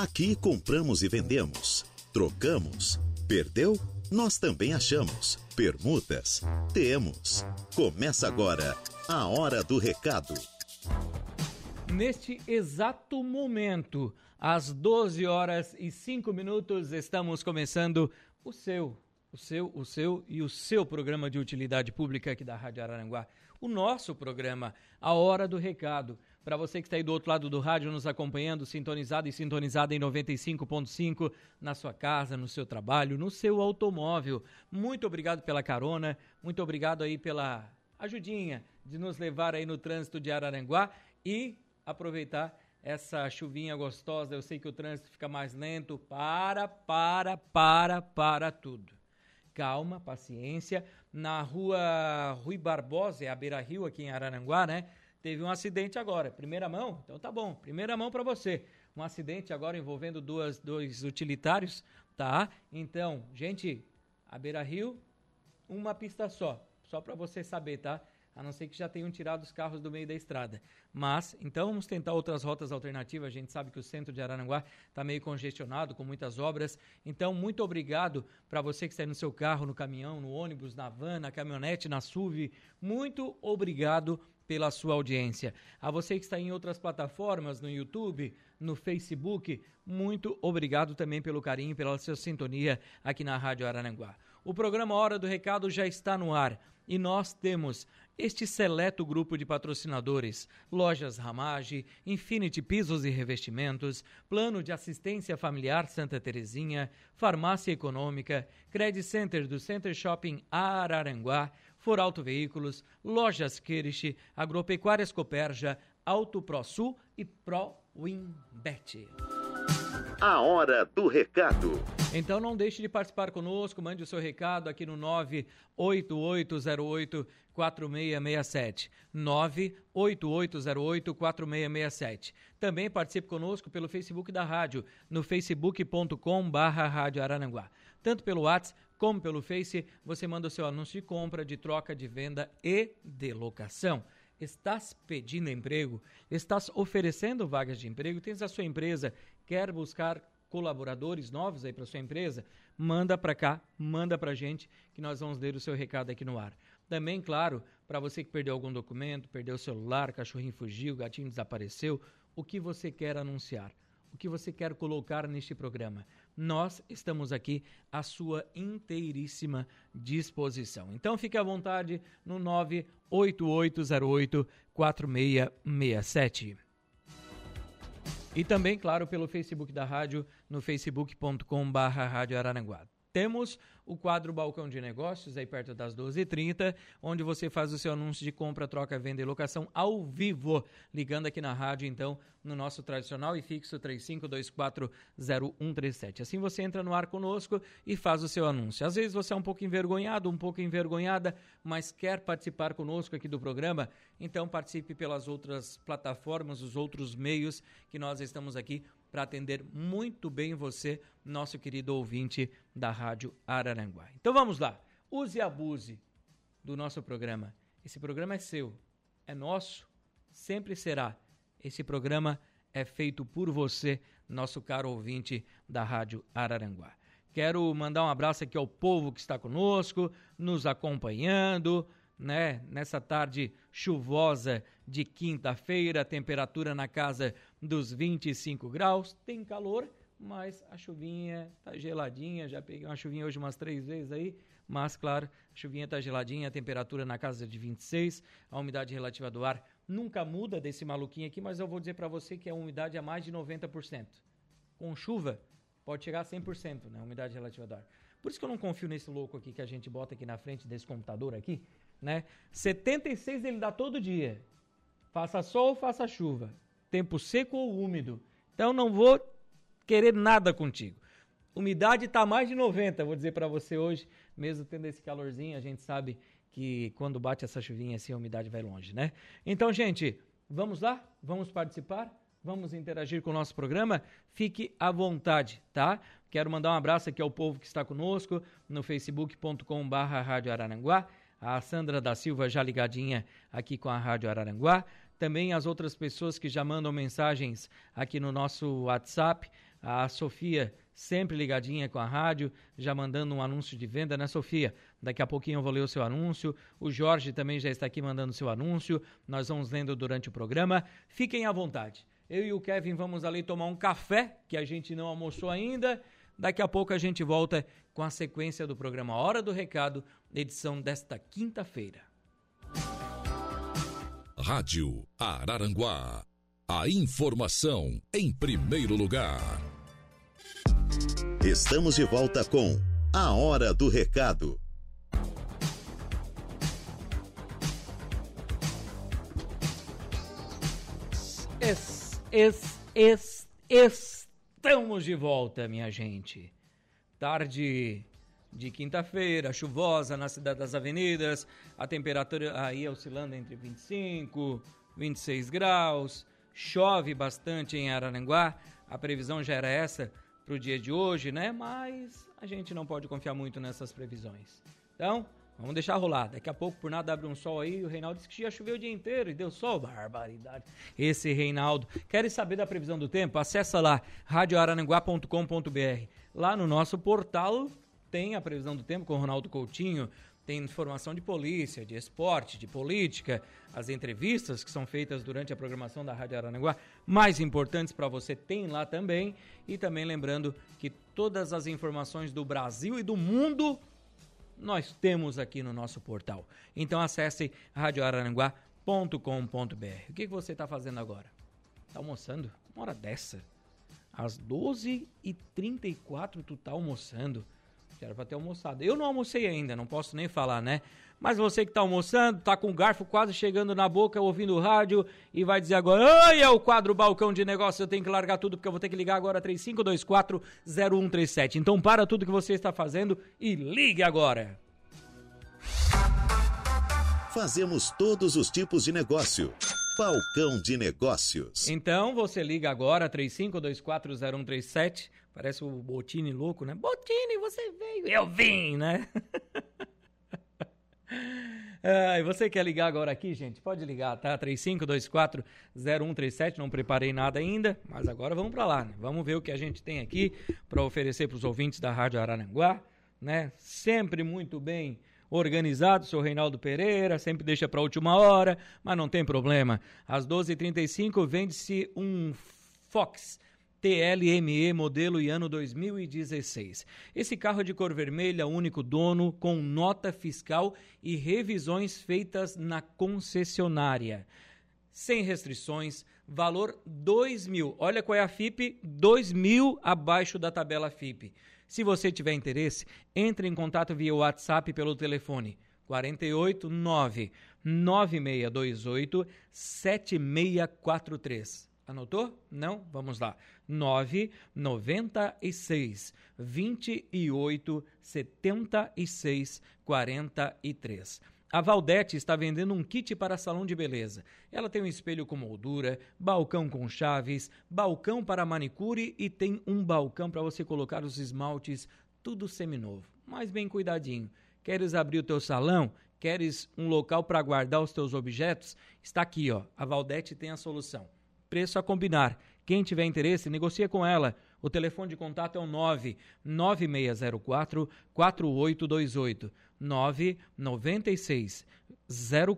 Aqui compramos e vendemos, trocamos, perdeu? Nós também achamos. Permutas? Temos. Começa agora a Hora do Recado. Neste exato momento, às 12 horas e 5 minutos, estamos começando o seu, o seu, o seu e o seu programa de utilidade pública aqui da Rádio Araranguá. O nosso programa, A Hora do Recado. Para você que está aí do outro lado do rádio nos acompanhando, sintonizado e sintonizada em 95.5 na sua casa, no seu trabalho, no seu automóvel. Muito obrigado pela carona, muito obrigado aí pela ajudinha de nos levar aí no trânsito de Araranguá e aproveitar essa chuvinha gostosa. Eu sei que o trânsito fica mais lento. Para, para, para, para tudo. Calma, paciência. Na rua Rui Barbosa, é a Beira Rio, aqui em Araranguá, né? Teve um acidente agora. Primeira mão? Então tá bom. Primeira mão para você. Um acidente agora envolvendo duas, dois utilitários, tá? Então, gente, a Beira Rio, uma pista só. Só para você saber, tá? A não ser que já tenham tirado os carros do meio da estrada. Mas, então vamos tentar outras rotas alternativas. A gente sabe que o centro de Araranguá está meio congestionado, com muitas obras. Então, muito obrigado para você que está aí no seu carro, no caminhão, no ônibus, na van, na caminhonete, na SUV. Muito obrigado pela sua audiência. A você que está em outras plataformas, no YouTube, no Facebook, muito obrigado também pelo carinho, pela sua sintonia aqui na Rádio Araranguá. O programa Hora do Recado já está no ar e nós temos este seleto grupo de patrocinadores: Lojas Ramage, Infinity Pisos e Revestimentos, Plano de Assistência Familiar Santa Terezinha, Farmácia Econômica, Credit Center do Center Shopping Araranguá, For Auto Veículos, Lojas Kirish, Agropecuárias Coperja, Auto ProSul e Pro Winbet. A hora do recado. Então não deixe de participar conosco, mande o seu recado aqui no 98808 4667. 98808 4667. Também participe conosco pelo Facebook da rádio, no facebook.com Rádio Arananguá. Tanto pelo WhatsApp como pelo Face, você manda o seu anúncio de compra, de troca, de venda e de locação. Estás pedindo emprego? Estás oferecendo vagas de emprego? Tens a sua empresa, quer buscar colaboradores novos aí para sua empresa? Manda para cá, manda para gente que nós vamos ler o seu recado aqui no ar. Também, claro, para você que perdeu algum documento, perdeu o celular, cachorrinho fugiu, gatinho desapareceu, o que você quer anunciar? O que você quer colocar neste programa? Nós estamos aqui à sua inteiríssima disposição. Então fique à vontade no 98808 4667. E também, claro, pelo Facebook da rádio, no facebook.com/barra Rádio Araranguá. Temos o quadro Balcão de Negócios, aí perto das 12h30, onde você faz o seu anúncio de compra, troca, venda e locação ao vivo, ligando aqui na rádio, então, no nosso tradicional e fixo 35240137. Assim você entra no ar conosco e faz o seu anúncio. Às vezes você é um pouco envergonhado, um pouco envergonhada, mas quer participar conosco aqui do programa, então participe pelas outras plataformas, os outros meios que nós estamos aqui para atender muito bem você, nosso querido ouvinte da Rádio Araranguá. Então vamos lá. Use e abuse do nosso programa. Esse programa é seu, é nosso, sempre será. Esse programa é feito por você, nosso caro ouvinte da Rádio Araranguá. Quero mandar um abraço aqui ao povo que está conosco, nos acompanhando, né? Nessa tarde chuvosa de quinta-feira, temperatura na casa dos 25 graus. Tem calor, mas a chuvinha tá geladinha. Já peguei uma chuvinha hoje umas três vezes aí, mas claro, a chuvinha tá geladinha, a temperatura na casa de 26, a umidade relativa do ar nunca muda desse maluquinho aqui, mas eu vou dizer para você que a umidade é mais de 90%. Com chuva, pode chegar a 100%, né? A umidade relativa do ar. Por isso que eu não confio nesse louco aqui que a gente bota aqui na frente desse computador aqui, né? 76 ele dá todo dia. Faça sol, faça chuva. Tempo seco ou úmido. Então não vou querer nada contigo. Umidade está mais de 90, vou dizer para você hoje, mesmo tendo esse calorzinho, a gente sabe que quando bate essa chuvinha assim a umidade vai longe, né? Então, gente, vamos lá? Vamos participar? Vamos interagir com o nosso programa? Fique à vontade, tá? Quero mandar um abraço aqui ao povo que está conosco no facebook.com/barra Rádio Araranguá a Sandra da Silva já ligadinha aqui com a Rádio Araranguá, também as outras pessoas que já mandam mensagens aqui no nosso WhatsApp, A Sofia sempre ligadinha com a rádio, já mandando um anúncio de venda, né, Sofia? Daqui a pouquinho eu vou ler o seu anúncio. O Jorge também já está aqui mandando seu anúncio. Nós vamos lendo durante o programa. Fiquem à vontade. Eu e o Kevin vamos ali tomar um café, que a gente não almoçou ainda. Daqui a pouco a gente volta com a sequência do programa Hora do Recado, edição desta quinta-feira. Rádio Araranguá. A informação em primeiro lugar. Estamos de volta com A Hora do Recado. Es, es, es, estamos de volta, minha gente. Tarde de quinta-feira, chuvosa na cidade das avenidas, a temperatura aí oscilando entre 25 26 graus, chove bastante em Araranguá, a previsão já era essa para o dia de hoje, né? Mas a gente não pode confiar muito nessas previsões. Então, vamos deixar rolar. Daqui a pouco, por nada, abre um sol aí. O Reinaldo disse que já choveu o dia inteiro e deu sol. Barbaridade. Esse Reinaldo. Querem saber da previsão do tempo? Acessa lá, radioarananguá.com.br. Lá no nosso portal tem a previsão do tempo com o Ronaldo Coutinho tem informação de polícia, de esporte, de política, as entrevistas que são feitas durante a programação da Rádio Aranaguá, mais importantes para você, tem lá também. E também lembrando que todas as informações do Brasil e do mundo nós temos aqui no nosso portal. Então acesse radioararanguá.com.br. O que, que você está fazendo agora? Está almoçando? Uma hora dessa. Às 12h34 tu tá almoçando. Era pra ter almoçado. Eu não almocei ainda, não posso nem falar, né? Mas você que tá almoçando, tá com o garfo quase chegando na boca, ouvindo o rádio e vai dizer agora: Ai, é o quadro balcão de negócio, eu tenho que largar tudo porque eu vou ter que ligar agora 3524-0137. Então para tudo que você está fazendo e ligue agora. Fazemos todos os tipos de negócio. Balcão de Negócios. Então você liga agora 35240137 Parece o Botini louco, né? Botini, você veio. Eu vim, né? E você quer ligar agora aqui, gente? Pode ligar, tá? 3524-0137. Não preparei nada ainda, mas agora vamos para lá, né? Vamos ver o que a gente tem aqui para oferecer para os ouvintes da Rádio Araranguá, né? Sempre muito bem organizado, seu Reinaldo Pereira, sempre deixa para a última hora, mas não tem problema. Às 12h35 vende-se um Fox TLME modelo e ano 2016. Esse carro é de cor vermelha, único dono, com nota fiscal e revisões feitas na concessionária. Sem restrições, valor 2 mil. Olha qual é a FIP, 2 mil abaixo da tabela FIP. Se você tiver interesse, entre em contato via WhatsApp pelo telefone 489 9628 7643. Anotou? Não? Vamos lá. 996 28 76 43. A Valdete está vendendo um kit para salão de beleza. Ela tem um espelho com moldura, balcão com chaves, balcão para manicure e tem um balcão para você colocar os esmaltes, tudo seminovo, mas bem cuidadinho. Queres abrir o teu salão? Queres um local para guardar os teus objetos? Está aqui, ó. A Valdete tem a solução preço a combinar. Quem tiver interesse, negocia com ela. O telefone de contato é o 99604 4828 996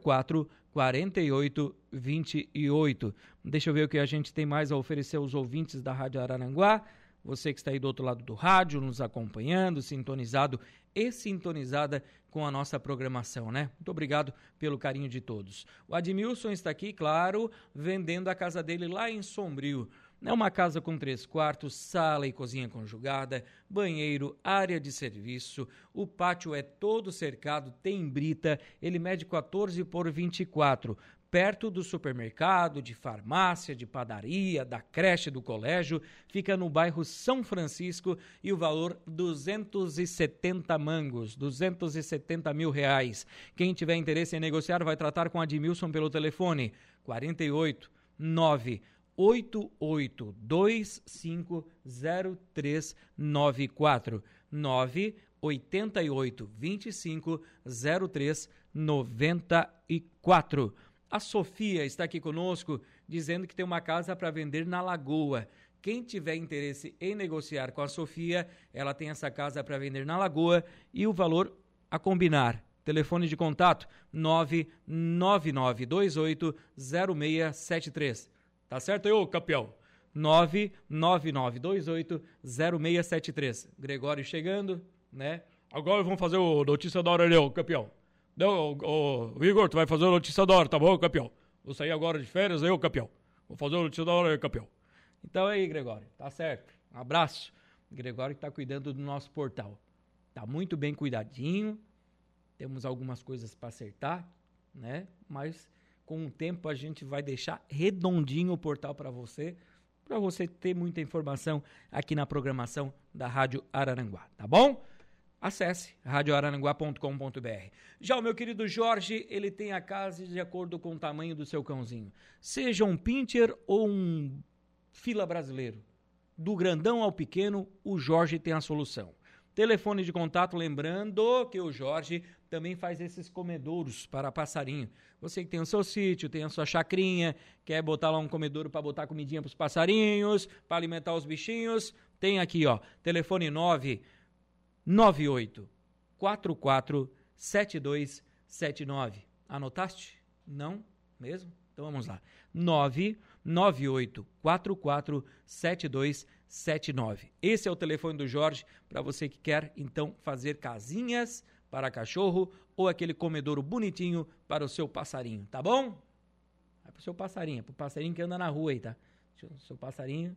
04 4828. Deixa eu ver o que a gente tem mais a oferecer aos ouvintes da Rádio Araranguá. Você que está aí do outro lado do rádio, nos acompanhando, sintonizado e sintonizada com a nossa programação, né? Muito obrigado pelo carinho de todos. O Admilson está aqui, claro, vendendo a casa dele lá em Sombrio. É uma casa com três quartos, sala e cozinha conjugada, banheiro, área de serviço. O pátio é todo cercado, tem brita, ele mede 14 por 24 perto do supermercado, de farmácia, de padaria, da creche do colégio, fica no bairro São Francisco e o valor 270 mangos, 270 mil reais. Quem tiver interesse em negociar vai tratar com Admilson pelo telefone 48 9 88250394 9 88 25 03 94 a Sofia está aqui conosco dizendo que tem uma casa para vender na Lagoa. Quem tiver interesse em negociar com a Sofia, ela tem essa casa para vender na Lagoa e o valor a combinar. Telefone de contato 999280673. Tá certo aí, ô campeão? 999280673. Gregório chegando, né? Agora vamos fazer o notícia da hora ali, ô campeão. Não, ô, ô, Igor, tu vai fazer a notícia da hora, tá bom, campeão? Vou sair agora de férias aí, ô campeão. Vou fazer a notícia da hora aí, campeão. Então aí, Gregório, tá certo. Um abraço. Gregório que tá cuidando do nosso portal. Tá muito bem cuidadinho. Temos algumas coisas para acertar, né? Mas com o tempo a gente vai deixar redondinho o portal para você, para você ter muita informação aqui na programação da Rádio Araranguá, tá bom? Acesse radioararanguá.com.br. Já o meu querido Jorge, ele tem a casa de acordo com o tamanho do seu cãozinho. Seja um pincher ou um fila brasileiro. Do grandão ao pequeno, o Jorge tem a solução. Telefone de contato, lembrando que o Jorge também faz esses comedouros para passarinho. Você que tem o seu sítio, tem a sua chacrinha, quer botar lá um comedouro para botar comidinha para os passarinhos, para alimentar os bichinhos, tem aqui, ó, telefone 998 44 7279. Anotaste? Não? Mesmo? Então vamos lá. 998 44 7279. Esse é o telefone do Jorge para você que quer então fazer casinhas para cachorro ou aquele comedouro bonitinho para o seu passarinho, tá bom? É pro seu passarinho, pro passarinho que anda na rua aí, tá? Seu passarinho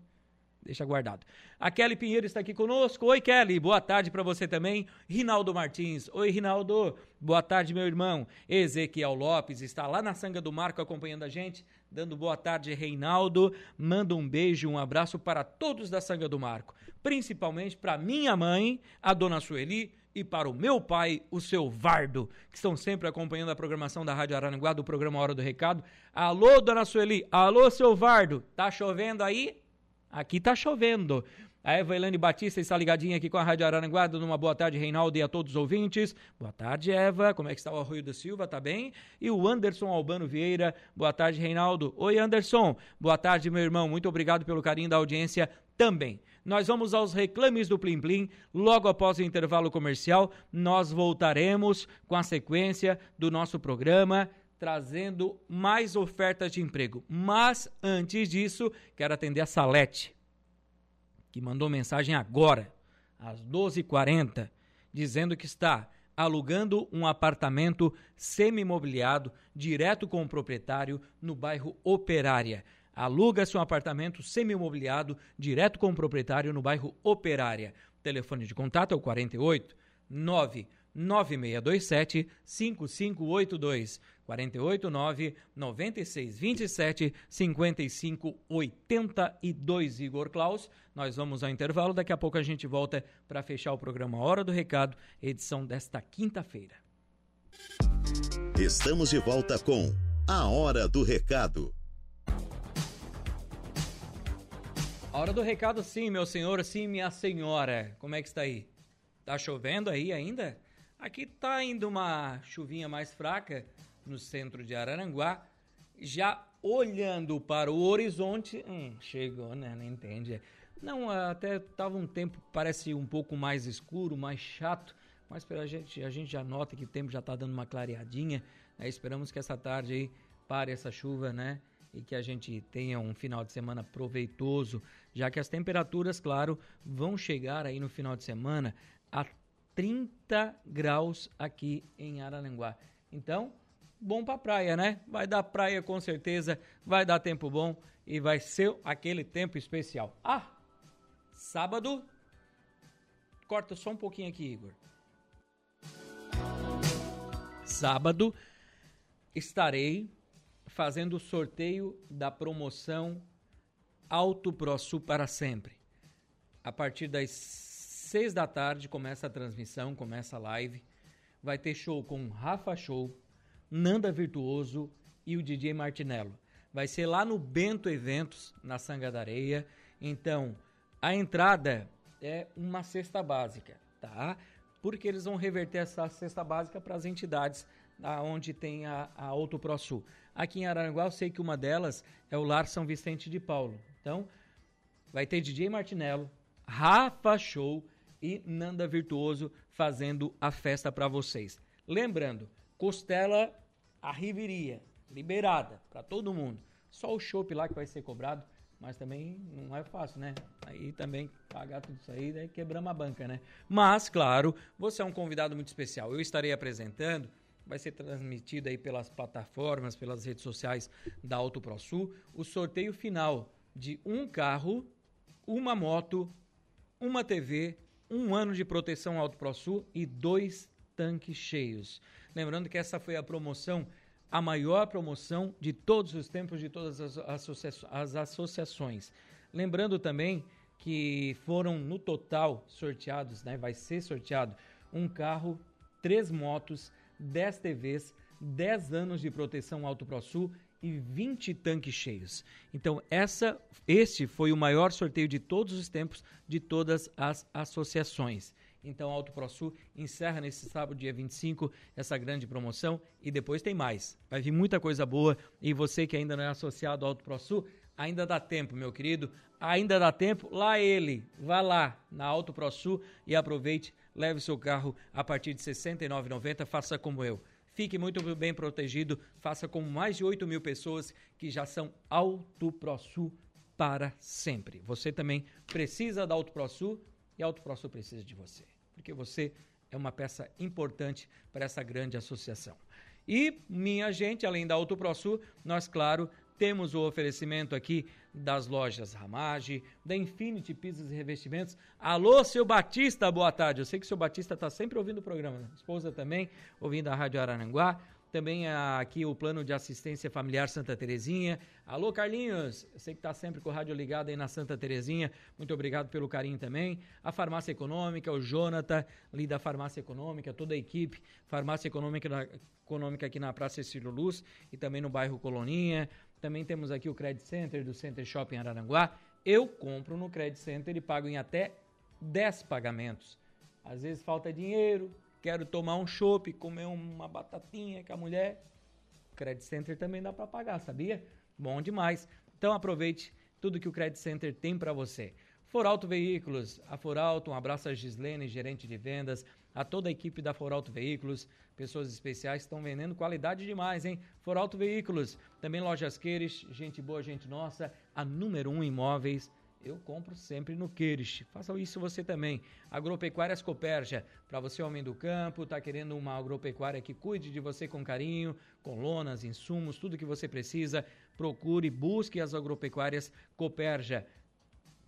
deixa guardado. A Kelly Pinheiro está aqui conosco. Oi, Kelly, boa tarde para você também. Rinaldo Martins. Oi, Rinaldo. Boa tarde, meu irmão. Ezequiel Lopes está lá na Sanga do Marco acompanhando a gente, dando boa tarde, Reinaldo. Manda um beijo, um abraço para todos da Sanga do Marco, principalmente para minha mãe, a dona Sueli, e para o meu pai, o seu Vardo, que estão sempre acompanhando a programação da Rádio Araranguá, do programa Hora do Recado. Alô, dona Sueli. Alô, seu Vardo. Tá chovendo aí? Aqui tá chovendo. A Eva Elane Batista está ligadinha aqui com a Rádio Araranguá, dando uma boa tarde, Reinaldo, e a todos os ouvintes. Boa tarde, Eva. Como é que está o Arroio da Silva? Tá bem? E o Anderson Albano Vieira. Boa tarde, Reinaldo. Oi, Anderson. Boa tarde, meu irmão. Muito obrigado pelo carinho da audiência também. Nós vamos aos reclames do Plim Plim. Logo após o intervalo comercial, nós voltaremos com a sequência do nosso programa trazendo mais ofertas de emprego. Mas antes disso, quero atender a Salete, que mandou mensagem agora, às 12h40, dizendo que está alugando um apartamento semi-imobiliado direto com o proprietário no bairro Operária. Aluga-se um apartamento semi-imobiliado direto com o proprietário no bairro Operária. Telefone de contato é o 48 9 9627 5582. 489 9627 5582 Igor Klaus. Nós vamos ao intervalo, daqui a pouco a gente volta para fechar o programa Hora do Recado, edição desta quinta-feira. Estamos de volta com A Hora do Recado. A hora do recado, sim, meu senhor, sim, minha senhora. Como é que está aí? Tá chovendo aí ainda? Aqui tá indo uma chuvinha mais fraca, no centro de Araranguá, já olhando para o horizonte, hum, chegou, né? Não entende. Não, até tava um tempo, parece um pouco mais escuro, mais chato, mas pela gente, a gente já nota que o tempo já está dando uma clareadinha. Né? Esperamos que essa tarde aí pare essa chuva, né? E que a gente tenha um final de semana proveitoso, já que as temperaturas, claro, vão chegar aí no final de semana a 30 graus aqui em Araranguá. Então, bom pra praia, né? Vai dar praia com certeza, vai dar tempo bom e vai ser aquele tempo especial. Ah, sábado. Corta só um pouquinho aqui, Igor. Sábado estarei fazendo o sorteio da promoção Alto Pro Sul para sempre. A partir das seis da tarde começa a transmissão, começa a live. Vai ter show com Rafa Show, Nanda Virtuoso e o DJ Martinello. Vai ser lá no Bento Eventos, na Sanga da Areia. Então, a entrada é uma cesta básica, tá? Porque eles vão reverter essa cesta básica para as entidades onde tem a, a Auto Pro Sul. Aqui em Araranguá, eu sei que uma delas é o Lar São Vicente de Paulo. Então, vai ter DJ Martinello, Rafa Show e Nanda Virtuoso fazendo a festa para vocês. Lembrando, costela a riveria, liberada para todo mundo. Só o chopp lá que vai ser cobrado, mas também não é fácil, né? Aí também pagar tudo isso aí, daí quebramos a banca, né? Mas, claro, você é um convidado muito especial. Eu estarei apresentando, vai ser transmitido aí pelas plataformas, pelas redes sociais da Auto ProSul, o sorteio final de um carro, uma moto, uma TV, um ano de proteção Auto ProSul e dois tanques cheios. Lembrando que essa foi a promoção a maior promoção de todos os tempos de todas as, associa as associações. Lembrando também que foram no total sorteados, né, vai ser sorteado um carro, três motos, 10 TVs, 10 anos de proteção Auto ProSul e 20 tanques cheios. Então, essa, este foi o maior sorteio de todos os tempos de todas as associações. Então, a Auto ProSul encerra nesse sábado, dia 25, essa grande promoção e depois tem mais. Vai vir muita coisa boa e você que ainda não é associado ao Auto ProSul, ainda dá tempo, meu querido. Ainda dá tempo. Lá ele, vá lá na Auto ProSul e aproveite, leve seu carro a partir de R$ 69,90, faça como eu. Fique muito bem protegido, faça como mais de 8 mil pessoas que já são Auto ProSul para sempre. Você também precisa da Auto ProSul e a Auto ProSul precisa de você porque você é uma peça importante para essa grande associação. E, minha gente, além da Auto ProSul, nós, claro, temos o oferecimento aqui das lojas Ramage, da Infinity Pisos e Revestimentos. Alô, seu Batista, boa tarde. Eu sei que o seu Batista está sempre ouvindo o programa, né? esposa também, ouvindo a Rádio Araranguá também aqui o plano de assistência familiar Santa Terezinha. Alô, Carlinhos, eu sei que está sempre com o rádio ligado aí na Santa Terezinha. Muito obrigado pelo carinho também. A Farmácia Econômica, o Jonathan, ali da Farmácia Econômica, toda a equipe. Farmácia Econômica, Econômica aqui na Praça Cecílio Luz e também no bairro Coloninha. Também temos aqui o Credit Center do Center Shopping Araranguá. Eu compro no Credit Center e pago em até 10 pagamentos. Às vezes falta dinheiro, quero tomar um chopp, comer uma batatinha com a mulher, Credit Center também dá para pagar, sabia? Bom demais. Então aproveite tudo que o Credit Center tem para você. Foralto Veículos, a Foralto, um abraço a Gislene, gerente de vendas, a toda a equipe da Foralto Veículos, pessoas especiais que estão vendendo qualidade demais, hein? Foralto Veículos, também Lojas Queires, gente boa, gente nossa, a número 1 um imóveis, eu compro sempre no Queires. Faça isso você também. Agropecuárias Coperja, para você homem do campo, tá querendo uma agropecuária que cuide de você com carinho, com lonas, insumos, tudo que você precisa, procure, busque as agropecuárias Coperja.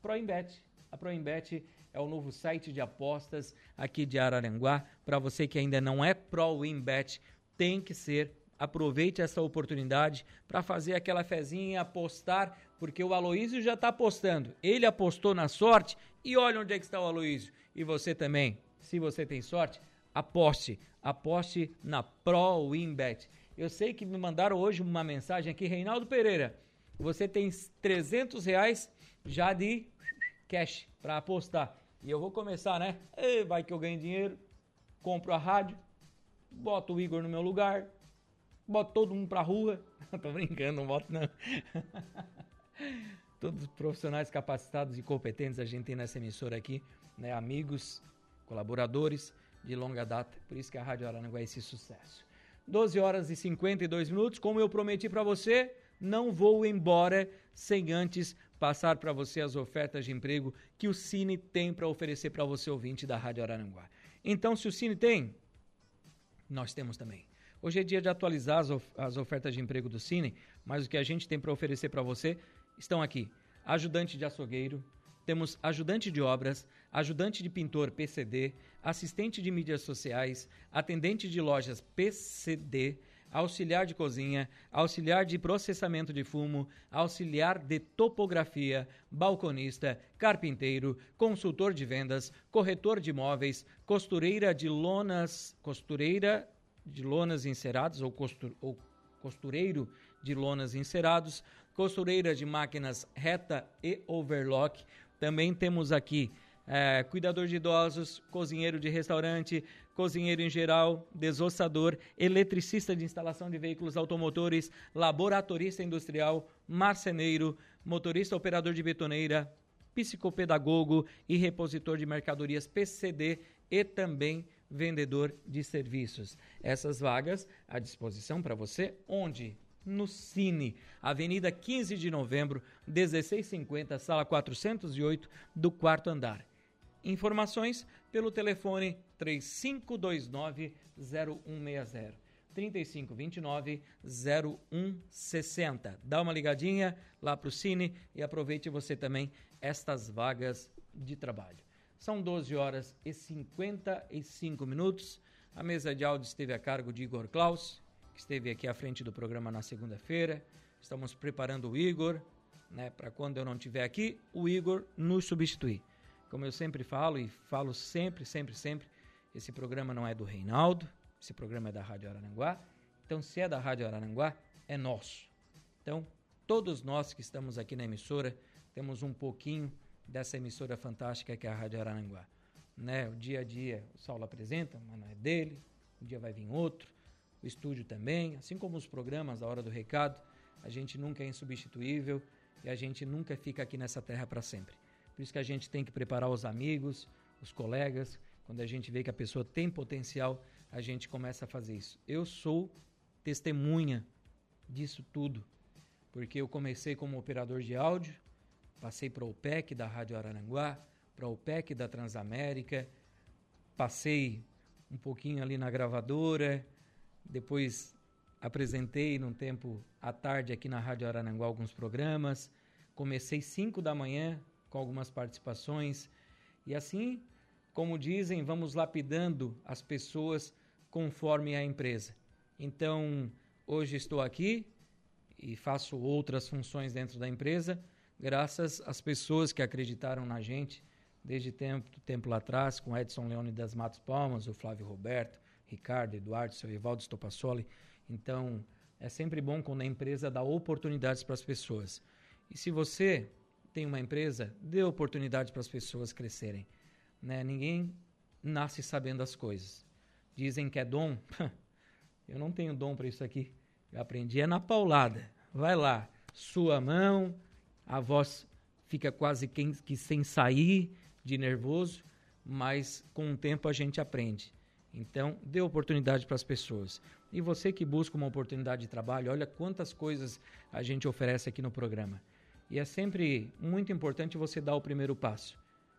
Proimbet. A Proimbet é o novo site de apostas aqui de Araranguá. Para você que ainda não é Proimbet, tem que ser aproveite essa oportunidade para fazer aquela fezinha, apostar, porque o Aloísio já está apostando. Ele apostou na sorte e olha onde é que está o Aloísio. E você também, se você tem sorte, aposte. Aposte na Pro Winbet. Eu sei que me mandaram hoje uma mensagem aqui, Reinaldo Pereira. Você tem 300 reais já de cash para apostar. E eu vou começar, né? Vai que eu ganho dinheiro, compro a rádio, boto o Igor no meu lugar, Boto todo mundo pra rua. Tô brincando, não boto não. Todos os profissionais capacitados e competentes a gente tem nessa emissora aqui, né? Amigos, colaboradores de longa data. Por isso que a Rádio Araranguá é esse sucesso. 12 horas e 52 minutos. Como eu prometi para você, não vou embora sem antes passar para você as ofertas de emprego que o Cine tem para oferecer para você ouvinte da Rádio Araranguá. Então, se o Cine tem, nós temos também. Hoje é dia de atualizar as, of as ofertas de emprego do Cine, mas o que a gente tem para oferecer para você estão aqui: ajudante de açougueiro, temos ajudante de obras, ajudante de pintor PCD, assistente de mídias sociais, atendente de lojas PCD, auxiliar de cozinha, auxiliar de processamento de fumo, auxiliar de topografia, balconista, carpinteiro, consultor de vendas, corretor de imóveis, costureira de lonas, costureira de lonas enceradas ou, ou costureiro de lonas encerados, costureira de máquinas reta e overlock. Também temos aqui é, cuidador de idosos, cozinheiro de restaurante, cozinheiro em geral, desossador, eletricista de instalação de veículos automotores, laboratorista industrial, marceneiro, motorista operador de betoneira, psicopedagogo e repositor de mercadorias PCD e também vendedor de serviços. Essas vagas à disposição para você, onde? No Cine, Avenida 15 de Novembro, 1650, sala 408, do quarto andar. Informações pelo telefone 3529 0160. 3529 0160. Dá uma ligadinha lá para o Cine e aproveite você também estas vagas de trabalho. São 12 horas e 55 minutos. A mesa de áudio esteve a cargo de Igor Klaus, que esteve aqui à frente do programa na segunda-feira. Estamos preparando o Igor, né, para quando eu não estiver aqui, o Igor nos substituir. Como eu sempre falo e falo sempre, sempre, sempre, esse programa não é do Reinaldo, esse programa é da Rádio Araranguá. Então, se é da Rádio Araranguá, é nosso. Então, todos nós que estamos aqui na emissora temos um pouquinho dessa emissora fantástica que é a Rádio Araranguá. Né? O dia a dia o Saulo apresenta, mas não é dele. Um dia vai vir outro. O estúdio também, assim como os programas da Hora do Recado, a gente nunca é insubstituível e a gente nunca fica aqui nessa terra para sempre. Por isso que a gente tem que preparar os amigos, os colegas, quando a gente vê que a pessoa tem potencial, a gente começa a fazer isso. Eu sou testemunha disso tudo, porque eu comecei como operador de áudio, passei para o OPEC da Rádio Araranguá, para o OPEC da Transamérica, passei um pouquinho ali na gravadora, depois apresentei num tempo à tarde aqui na Rádio Araranguá alguns programas, comecei 5 da manhã com algumas participações e assim, como dizem, vamos lapidando as pessoas conforme a empresa. Então, hoje estou aqui e faço outras funções dentro da empresa, graças às pessoas que acreditaram na gente desde tempo, tempo lá atrás, com Edson Leone das Matos Palmas, o Flávio Roberto, Ricardo, Eduardo, seu Evaldo Stopassoli. Então, é sempre bom quando a empresa dá oportunidades para as pessoas. E se você tem uma empresa, dê oportunidade para as pessoas crescerem. Né? Ninguém nasce sabendo as coisas. Dizem que é dom. Eu não tenho dom para isso aqui. Eu aprendi é na paulada. Vai lá, sua mão, a voz fica quase que, sem sair de nervoso, mas com o tempo a gente aprende. Então, dê oportunidade para as pessoas. E você que busca uma oportunidade de trabalho, olha quantas coisas a gente oferece aqui no programa. E é sempre muito importante você dar o primeiro passo.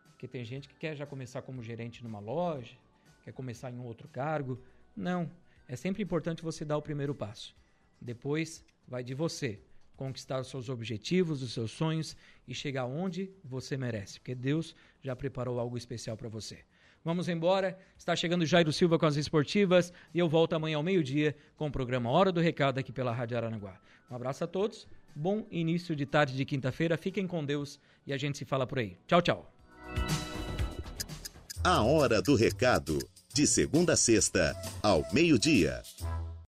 Porque tem gente que quer já começar como gerente numa loja, quer começar em um outro cargo. Não. É sempre importante você dar o primeiro passo. Depois vai de você conquistar os seus objetivos, os seus sonhos e chegar onde você merece, porque Deus já preparou algo especial para você. Vamos embora. Está chegando Jairo Silva com as esportivas e eu volto amanhã ao meio-dia com o programa Hora do Recado aqui pela Rádio Aranaguá. Um abraço a todos. Bom início de tarde de quinta-feira. Fiquem com Deus e a gente se fala por aí. Tchau, tchau. A Hora do Recado, de segunda a sexta, ao meio-dia.